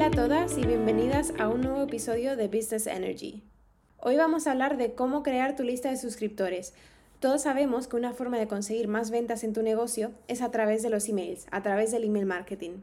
Hola a todas y bienvenidas a un nuevo episodio de Business Energy. Hoy vamos a hablar de cómo crear tu lista de suscriptores. Todos sabemos que una forma de conseguir más ventas en tu negocio es a través de los emails, a través del email marketing.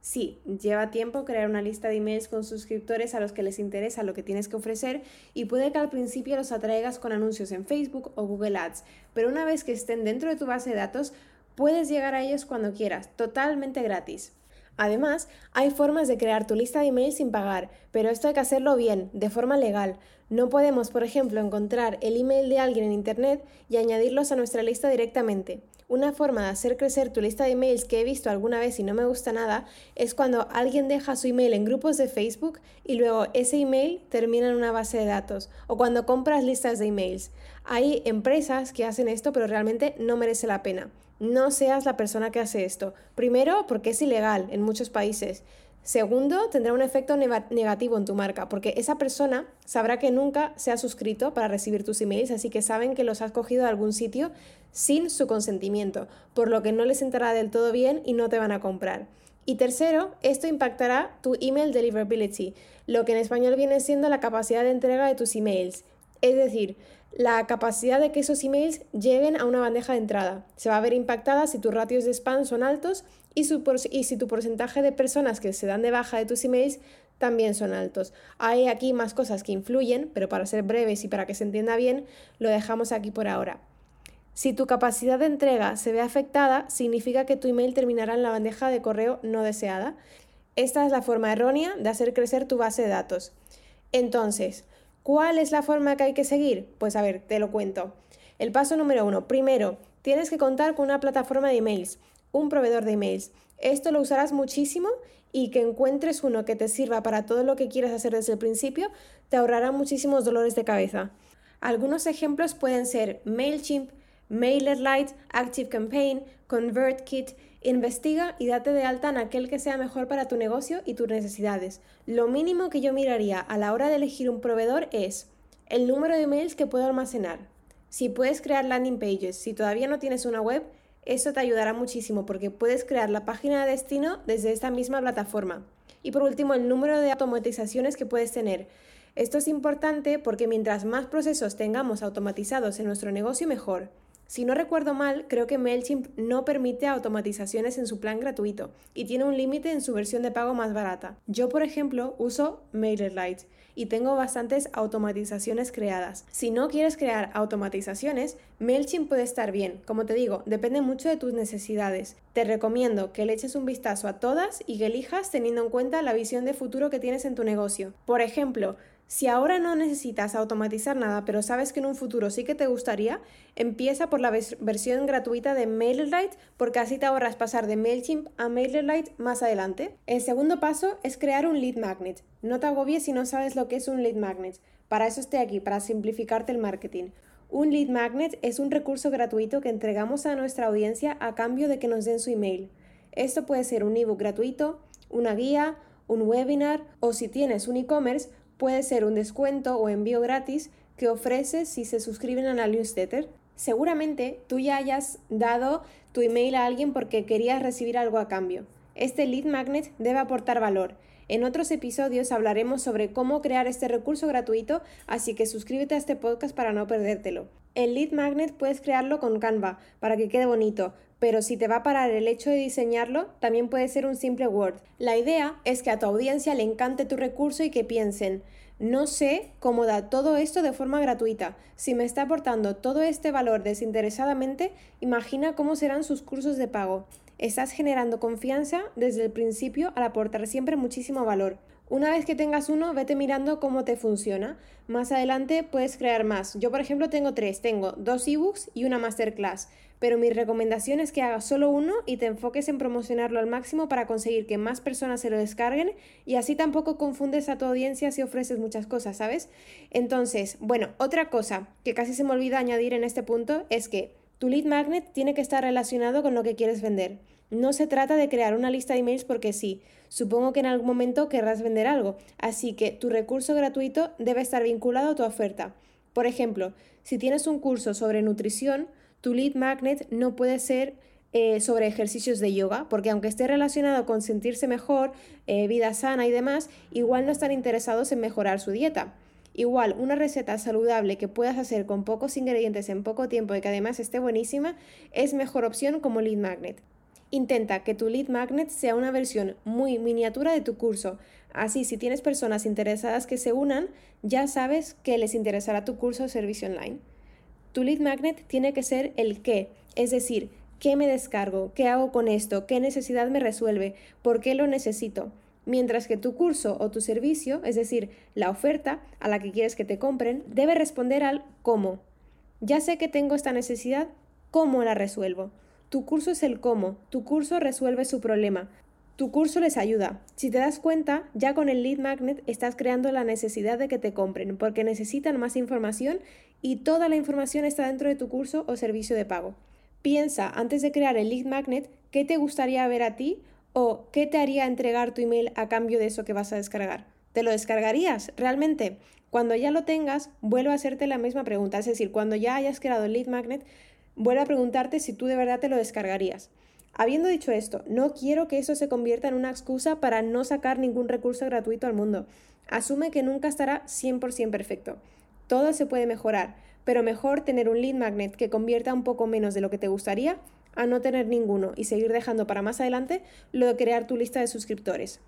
Sí, lleva tiempo crear una lista de emails con suscriptores a los que les interesa lo que tienes que ofrecer y puede que al principio los atraigas con anuncios en Facebook o Google Ads, pero una vez que estén dentro de tu base de datos, puedes llegar a ellos cuando quieras, totalmente gratis. Además, hay formas de crear tu lista de emails sin pagar, pero esto hay que hacerlo bien, de forma legal. No podemos, por ejemplo, encontrar el email de alguien en Internet y añadirlos a nuestra lista directamente. Una forma de hacer crecer tu lista de emails que he visto alguna vez y no me gusta nada es cuando alguien deja su email en grupos de Facebook y luego ese email termina en una base de datos o cuando compras listas de emails. Hay empresas que hacen esto pero realmente no merece la pena. No seas la persona que hace esto. Primero, porque es ilegal en muchos países. Segundo, tendrá un efecto negativo en tu marca, porque esa persona sabrá que nunca se ha suscrito para recibir tus emails, así que saben que los has cogido de algún sitio sin su consentimiento, por lo que no les entrará del todo bien y no te van a comprar. Y tercero, esto impactará tu email deliverability, lo que en español viene siendo la capacidad de entrega de tus emails. Es decir, la capacidad de que esos emails lleguen a una bandeja de entrada. Se va a ver impactada si tus ratios de spam son altos y, si tu porcentaje de personas que se dan de baja de tus emails también son altos. Hay aquí más cosas que influyen, pero para ser breves y para que se entienda bien, lo dejamos aquí por ahora. Si tu capacidad de entrega se ve afectada, significa que tu email terminará en la bandeja de correo no deseada. Esta es la forma errónea de hacer crecer tu base de datos. Entonces, ¿Cuál es la forma que hay que seguir? Pues a ver, te lo cuento. El paso número uno. Primero, tienes que contar con una plataforma de emails, un proveedor de emails. Esto lo usarás muchísimo y que encuentres uno que te sirva para todo lo que quieras hacer desde el principio, te ahorrará muchísimos dolores de cabeza. Algunos ejemplos pueden ser MailChimp, MailerLite, ActiveCampaign, ConvertKit, Investiga y date de alta en aquel que sea mejor para tu negocio y tus necesidades. Lo mínimo que yo miraría a la hora de elegir un proveedor es el número de emails que puedo almacenar. Si puedes crear landing pages, si todavía no tienes una web, eso te ayudará muchísimo porque puedes crear la página de destino desde esta misma plataforma. Y por último, el número de automatizaciones que puedes tener. Esto es importante porque mientras más procesos tengamos automatizados en nuestro negocio, mejor. Si no recuerdo mal, creo que MailChimp no permite automatizaciones en su plan gratuito y tiene un límite en su versión de pago más barata. Yo, por ejemplo, uso MailerLite y tengo bastantes automatizaciones creadas. Si no quieres crear automatizaciones, MailChimp puede estar bien. Como te digo, depende mucho de tus necesidades. Te recomiendo que le eches un vistazo a todas y que elijas teniendo en cuenta la visión de futuro que tienes en tu negocio. Por ejemplo, si ahora no necesitas automatizar nada, pero sabes que en un futuro sí que te gustaría, empieza por la versión gratuita de MailerLite porque así te ahorras pasar de MailChimp a MailerLite más adelante. El segundo paso es crear un lead magnet. No te agobies si no sabes lo que es un lead magnet. Para eso estoy aquí, para simplificarte el marketing. Un lead magnet es un recurso gratuito que entregamos a nuestra audiencia a cambio de que nos den su email. Esto puede ser un ebook gratuito, una guía, un webinar o si tienes un e-commerce, puede ser un descuento o envío gratis que ofreces si se suscriben a la newsletter. Seguramente tú ya hayas dado tu email a alguien porque querías recibir algo a cambio. Este lead magnet debe aportar valor. En otros episodios hablaremos sobre cómo crear este recurso gratuito, así que suscríbete a este podcast para no perdértelo. El lead magnet puedes crearlo con Canva para que quede bonito, pero si te va a parar el hecho de diseñarlo, también puede ser un simple Word. La idea es que a tu audiencia le encante tu recurso y que piensen, no sé cómo da todo esto de forma gratuita. Si me está aportando todo este valor desinteresadamente, imagina cómo serán sus cursos de pago. Estás generando confianza desde el principio al aportar siempre muchísimo valor. Una vez que tengas uno, vete mirando cómo te funciona. Más adelante puedes crear más. Yo, por ejemplo, tengo tres. Tengo dos ebooks y una masterclass. Pero mi recomendación es que hagas solo uno y te enfoques en promocionarlo al máximo para conseguir que más personas se lo descarguen y así tampoco confundes a tu audiencia si ofreces muchas cosas, ¿sabes? Entonces, bueno, otra cosa que casi se me olvida añadir en este punto es que tu lead magnet tiene que estar relacionado con lo que quieres vender. No se trata de crear una lista de emails porque sí. Supongo que en algún momento querrás vender algo, así que tu recurso gratuito debe estar vinculado a tu oferta. Por ejemplo, si tienes un curso sobre nutrición, tu lead magnet no puede ser eh, sobre ejercicios de yoga, porque aunque esté relacionado con sentirse mejor, eh, vida sana y demás, igual no están interesados en mejorar su dieta. Igual, una receta saludable que puedas hacer con pocos ingredientes en poco tiempo y que además esté buenísima es mejor opción como lead magnet. Intenta que tu lead magnet sea una versión muy miniatura de tu curso. Así, si tienes personas interesadas que se unan, ya sabes que les interesará tu curso o servicio online. Tu lead magnet tiene que ser el qué, es decir, qué me descargo, qué hago con esto, qué necesidad me resuelve, por qué lo necesito. Mientras que tu curso o tu servicio, es decir, la oferta a la que quieres que te compren, debe responder al cómo. Ya sé que tengo esta necesidad, ¿cómo la resuelvo? Tu curso es el cómo, tu curso resuelve su problema, tu curso les ayuda. Si te das cuenta, ya con el lead magnet estás creando la necesidad de que te compren, porque necesitan más información y toda la información está dentro de tu curso o servicio de pago. Piensa antes de crear el lead magnet qué te gustaría ver a ti o qué te haría entregar tu email a cambio de eso que vas a descargar. ¿Te lo descargarías realmente? Cuando ya lo tengas, vuelvo a hacerte la misma pregunta, es decir, cuando ya hayas creado el lead magnet, vuelvo a preguntarte si tú de verdad te lo descargarías. Habiendo dicho esto, no quiero que eso se convierta en una excusa para no sacar ningún recurso gratuito al mundo. Asume que nunca estará 100% perfecto. Todo se puede mejorar, pero mejor tener un lead magnet que convierta un poco menos de lo que te gustaría a no tener ninguno y seguir dejando para más adelante lo de crear tu lista de suscriptores.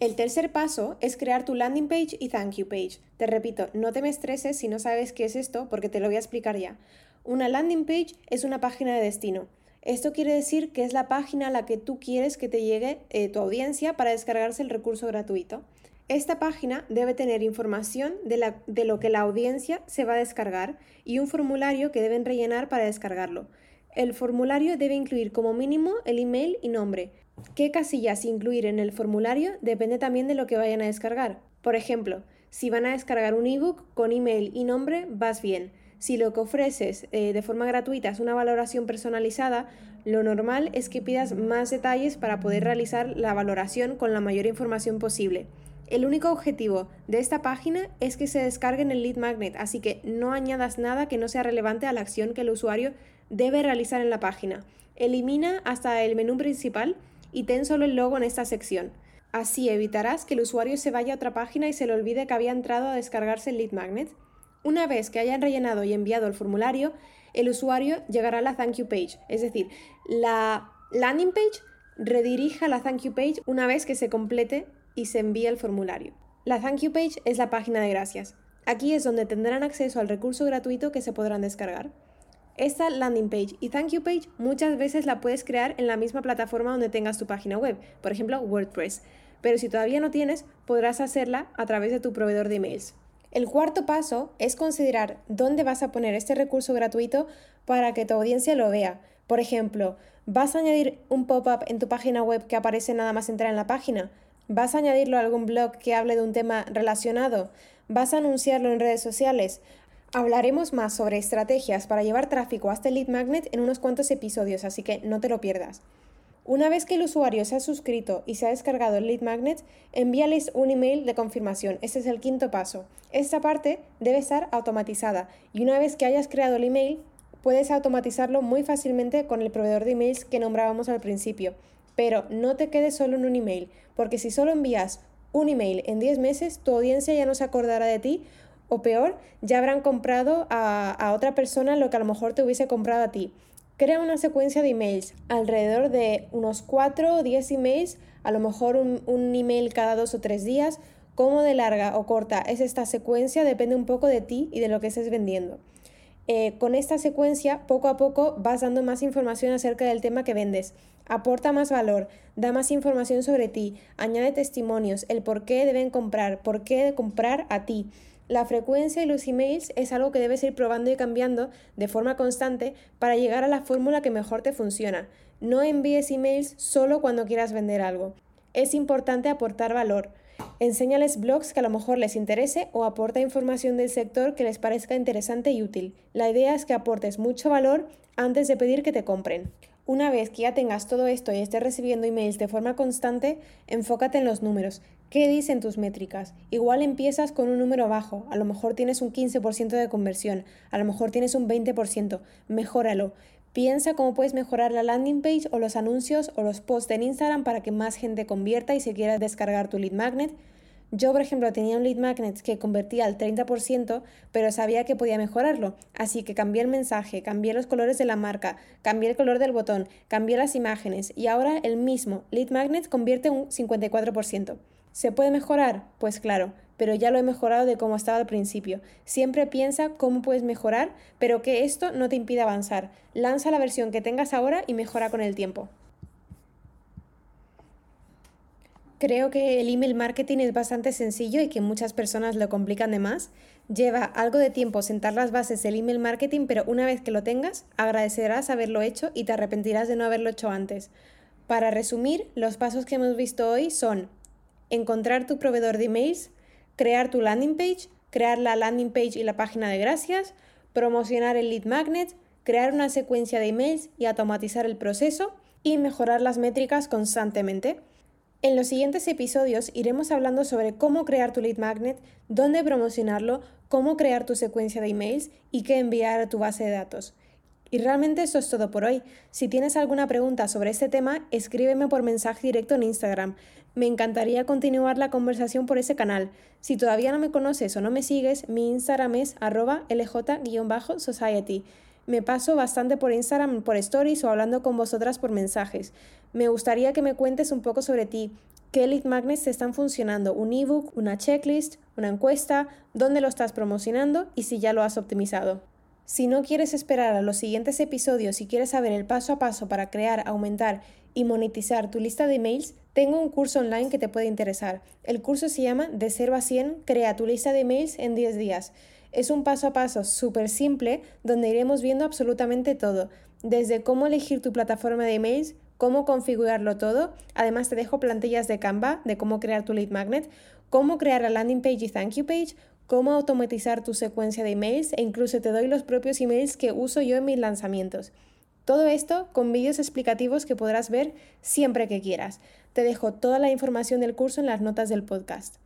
El tercer paso es crear tu landing page y thank you page. Te repito, no te me estreses si no sabes qué es esto porque te lo voy a explicar ya. Una landing page es una página de destino. Esto quiere decir que es la página a la que tú quieres que te llegue eh, tu audiencia para descargarse el recurso gratuito. Esta página debe tener información de, de lo que la audiencia se va a descargar y un formulario que deben rellenar para descargarlo. El formulario debe incluir como mínimo el email y nombre. ¿Qué casillas incluir en el formulario? Depende también de lo que vayan a descargar. Por ejemplo, si van a descargar un ebook con email y nombre, vas bien. Si lo que ofreces eh, de forma gratuita es una valoración personalizada, lo normal es que pidas más detalles para poder realizar la valoración con la mayor información posible. El único objetivo de esta página es que se descargue en el lead magnet, así que no añadas nada que no sea relevante a la acción que el usuario debe realizar en la página. Elimina hasta el menú principal y ten solo el logo en esta sección. Así evitarás que el usuario se vaya a otra página y se le olvide que había entrado a descargarse el lead magnet. Una vez que hayan rellenado y enviado el formulario, el usuario llegará a la thank you page, es decir, la landing page redirige a la thank you page una vez que se complete y se envíe el formulario. La thank you page es la página de gracias. Aquí es donde tendrán acceso al recurso gratuito que se podrán descargar. Esta landing page y thank you page muchas veces la puedes crear en la misma plataforma donde tengas tu página web, por ejemplo WordPress. Pero si todavía no tienes, podrás hacerla a través de tu proveedor de emails. El cuarto paso es considerar dónde vas a poner este recurso gratuito para que tu audiencia lo vea. Por ejemplo, ¿vas a añadir un pop-up en tu página web que aparece nada más entrar en la página? ¿Vas a añadirlo a algún blog que hable de un tema relacionado? ¿Vas a anunciarlo en redes sociales? Hablaremos más sobre estrategias para llevar tráfico hasta el lead magnet en unos cuantos episodios, así que no te lo pierdas. Una vez que el usuario se ha suscrito y se ha descargado el lead magnet, envíales un email de confirmación. Este es el quinto paso. Esta parte debe estar automatizada y una vez que hayas creado el email, puedes automatizarlo muy fácilmente con el proveedor de emails que nombrábamos al principio. Pero no te quedes solo en un email, porque si solo envías un email en 10 meses, tu audiencia ya no se acordará de ti o peor, ya habrán comprado a, a otra persona lo que a lo mejor te hubiese comprado a ti. Crea una secuencia de emails, alrededor de unos 4 o 10 emails, a lo mejor un, email cada dos o tres días. Cómo de larga o corta es esta secuencia depende un poco de ti y de lo que estés vendiendo. Eh, con esta secuencia, poco a poco vas dando más información acerca del tema que vendes. Aporta más valor, da más información sobre ti, añade testimonios, el por qué deben comprar, por qué comprar a ti. La frecuencia de los emails es algo que debes ir probando y cambiando de forma constante para llegar a la fórmula que mejor te funciona. No envíes emails solo cuando quieras vender algo. Es importante aportar valor. Enséñales blogs que a lo mejor les interese o aporta información del sector que les parezca interesante y útil. La idea es que aportes mucho valor antes de pedir que te compren. Una vez que ya tengas todo esto y estés recibiendo emails de forma constante, enfócate en los números. ¿Qué dicen tus métricas? Igual empiezas con un número bajo, a lo mejor tienes un 15% de conversión, a lo mejor tienes un 20%, mejóralo. Piensa cómo puedes mejorar la landing page o los anuncios o los posts en Instagram para que más gente convierta y se quiera descargar tu lead magnet. Yo, por ejemplo, tenía un lead magnet que convertía al 30%, pero sabía que podía mejorarlo. Así que cambié el mensaje, cambié los colores de la marca, cambié el color del botón, cambié las imágenes y ahora el mismo lead magnet convierte un 54%. ¿Se puede mejorar? Pues claro, pero ya lo he mejorado de como estaba al principio. Siempre piensa cómo puedes mejorar, pero que esto no te impida avanzar. Lanza la versión que tengas ahora y mejora con el tiempo. Creo que el email marketing es bastante sencillo y que muchas personas lo complican de más. Lleva algo de tiempo sentar las bases del email marketing, pero una vez que lo tengas, agradecerás haberlo hecho y te arrepentirás de no haberlo hecho antes. Para resumir, los pasos que hemos visto hoy son encontrar tu proveedor de emails, crear tu landing page, crear la landing page y la página de gracias, promocionar el lead magnet, crear una secuencia de emails y automatizar el proceso y mejorar las métricas constantemente. En los siguientes episodios iremos hablando sobre cómo crear tu lead magnet, dónde promocionarlo, cómo crear tu secuencia de emails y qué enviar a tu base de datos. Y realmente eso es todo por hoy. Si tienes alguna pregunta sobre este tema, escríbeme por mensaje directo en Instagram. Me encantaría continuar la conversación por ese canal. Si todavía no me conoces o no me sigues, mi Instagram es arroba lj-society. Me paso bastante por Instagram por stories o hablando con vosotras por mensajes. Me gustaría que me cuentes un poco sobre ti. ¿Qué lead magnets te están funcionando? ¿Un ebook, una checklist, una encuesta? ¿Dónde lo estás promocionando? Y si ya lo has optimizado. Si no quieres esperar a los siguientes episodios y quieres saber el paso a paso para crear, aumentar y monetizar tu lista de emails, tengo un curso online que te puede interesar. El curso se llama De 0 a 100, crea tu lista de emails en 10 días. Es un paso a paso súper simple donde iremos viendo absolutamente todo, desde cómo elegir tu plataforma de emails, cómo configurarlo todo. Además te dejo plantillas de Canva de cómo crear tu lead magnet, cómo crear la landing page y thank you page, cómo automatizar tu secuencia de emails e incluso te doy los propios emails que uso yo en mis lanzamientos. Todo esto con vídeos explicativos que podrás ver siempre que quieras. Te dejo toda la información del curso en las notas del podcast.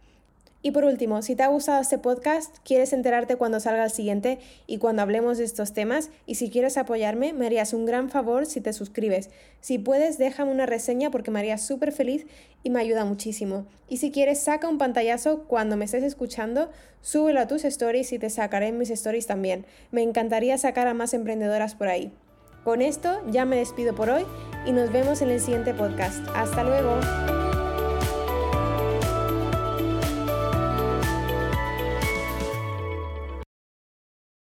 Y por último, si te ha gustado este podcast, quieres enterarte cuando salga el siguiente y cuando hablemos de estos temas, y si quieres apoyarme, me harías un gran favor si te suscribes. Si puedes, déjame una reseña porque me haría súper feliz y me ayuda muchísimo. Y si quieres, saca un pantallazo cuando me estés escuchando, súbelo a tus stories y te sacaré mis stories también. Me encantaría sacar a más emprendedoras por ahí. Con esto ya me despido por hoy y nos vemos en el siguiente podcast. Hasta luego.